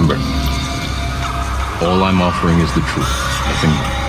Remember, all I'm offering is the truth, nothing more.